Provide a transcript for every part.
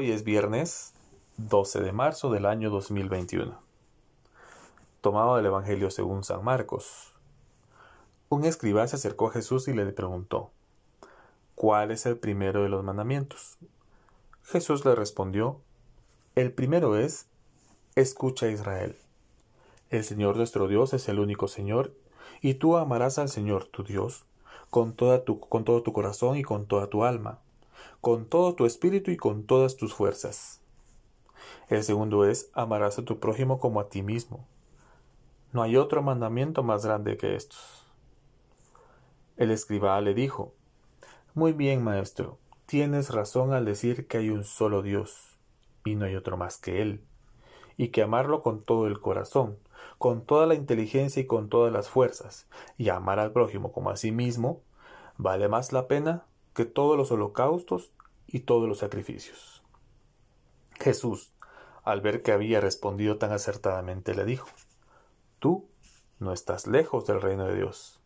Hoy es viernes 12 de marzo del año 2021. Tomado del Evangelio según San Marcos. Un escriba se acercó a Jesús y le preguntó, ¿cuál es el primero de los mandamientos? Jesús le respondió, el primero es, escucha Israel. El Señor nuestro Dios es el único Señor, y tú amarás al Señor tu Dios con, toda tu, con todo tu corazón y con toda tu alma con todo tu espíritu y con todas tus fuerzas. El segundo es, amarás a tu prójimo como a ti mismo. No hay otro mandamiento más grande que estos. El escriba le dijo, Muy bien, maestro, tienes razón al decir que hay un solo Dios, y no hay otro más que Él, y que amarlo con todo el corazón, con toda la inteligencia y con todas las fuerzas, y amar al prójimo como a sí mismo, vale más la pena que todos los holocaustos y todos los sacrificios. Jesús, al ver que había respondido tan acertadamente, le dijo, Tú no estás lejos del reino de Dios.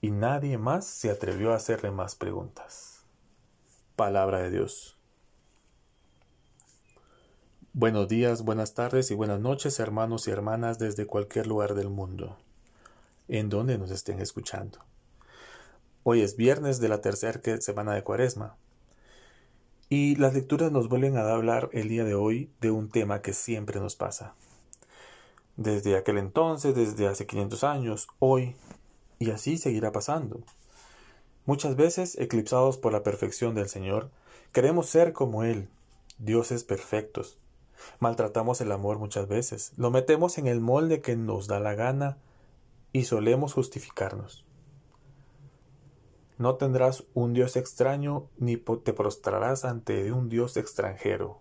Y nadie más se atrevió a hacerle más preguntas. Palabra de Dios. Buenos días, buenas tardes y buenas noches, hermanos y hermanas desde cualquier lugar del mundo, en donde nos estén escuchando. Hoy es viernes de la tercera semana de Cuaresma. Y las lecturas nos vuelven a hablar el día de hoy de un tema que siempre nos pasa. Desde aquel entonces, desde hace 500 años, hoy, y así seguirá pasando. Muchas veces, eclipsados por la perfección del Señor, queremos ser como Él, dioses perfectos. Maltratamos el amor muchas veces, lo metemos en el molde que nos da la gana y solemos justificarnos. No tendrás un Dios extraño ni te prostrarás ante un Dios extranjero.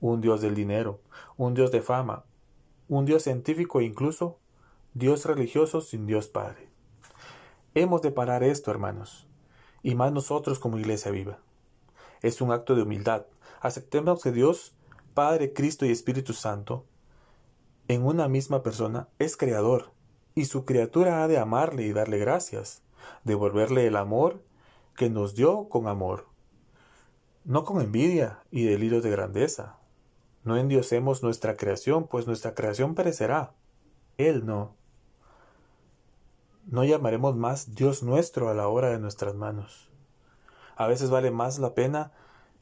Un Dios del dinero, un Dios de fama, un Dios científico e incluso Dios religioso sin Dios Padre. Hemos de parar esto, hermanos, y más nosotros como iglesia viva. Es un acto de humildad. Aceptemos que Dios, Padre, Cristo y Espíritu Santo, en una misma persona, es creador, y su criatura ha de amarle y darle gracias devolverle el amor que nos dio con amor, no con envidia y delirios de grandeza. No endiosemos nuestra creación, pues nuestra creación perecerá. Él no. No llamaremos más Dios nuestro a la hora de nuestras manos. A veces vale más la pena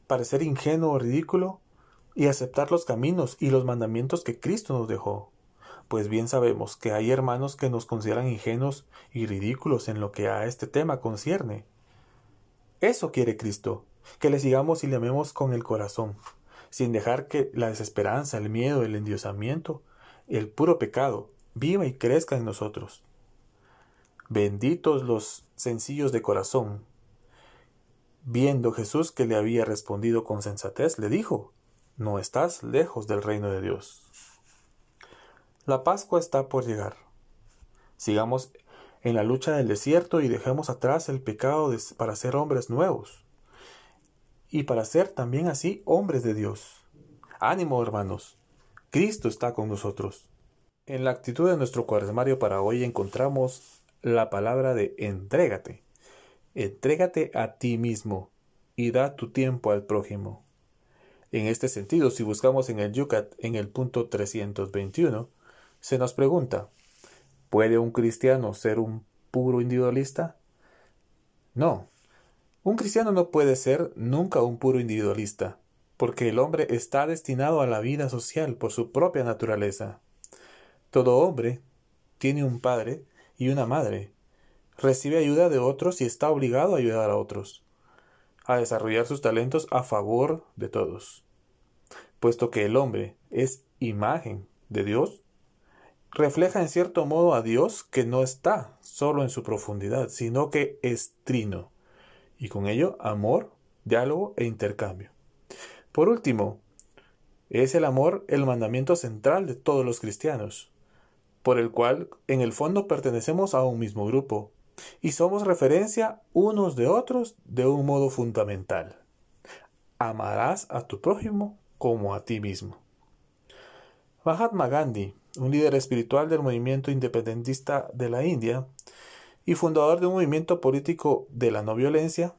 parecer ingenuo o ridículo y aceptar los caminos y los mandamientos que Cristo nos dejó pues bien sabemos que hay hermanos que nos consideran ingenuos y ridículos en lo que a este tema concierne. Eso quiere Cristo, que le sigamos y le amemos con el corazón, sin dejar que la desesperanza, el miedo, el endiosamiento, el puro pecado, viva y crezca en nosotros. Benditos los sencillos de corazón. Viendo Jesús que le había respondido con sensatez, le dijo, No estás lejos del reino de Dios. La Pascua está por llegar. Sigamos en la lucha del desierto y dejemos atrás el pecado para ser hombres nuevos y para ser también así hombres de Dios. Ánimo, hermanos. Cristo está con nosotros. En la actitud de nuestro cuaresmario para hoy encontramos la palabra de entrégate. Entrégate a ti mismo y da tu tiempo al prójimo. En este sentido, si buscamos en el Yucat en el punto 321, se nos pregunta, ¿puede un cristiano ser un puro individualista? No, un cristiano no puede ser nunca un puro individualista, porque el hombre está destinado a la vida social por su propia naturaleza. Todo hombre tiene un padre y una madre, recibe ayuda de otros y está obligado a ayudar a otros, a desarrollar sus talentos a favor de todos. Puesto que el hombre es imagen de Dios, refleja en cierto modo a Dios que no está solo en su profundidad, sino que es trino, y con ello amor, diálogo e intercambio. Por último, es el amor el mandamiento central de todos los cristianos, por el cual en el fondo pertenecemos a un mismo grupo, y somos referencia unos de otros de un modo fundamental. Amarás a tu prójimo como a ti mismo. Mahatma Gandhi un líder espiritual del movimiento independentista de la India y fundador de un movimiento político de la no violencia,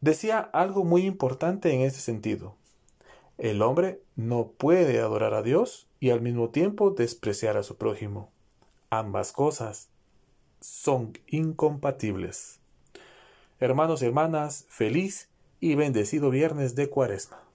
Decía algo muy importante en este sentido. El hombre no puede adorar a Dios y al mismo tiempo despreciar a su prójimo. Ambas cosas son incompatibles. Hermanos y hermanas, feliz y bendecido viernes de Cuaresma.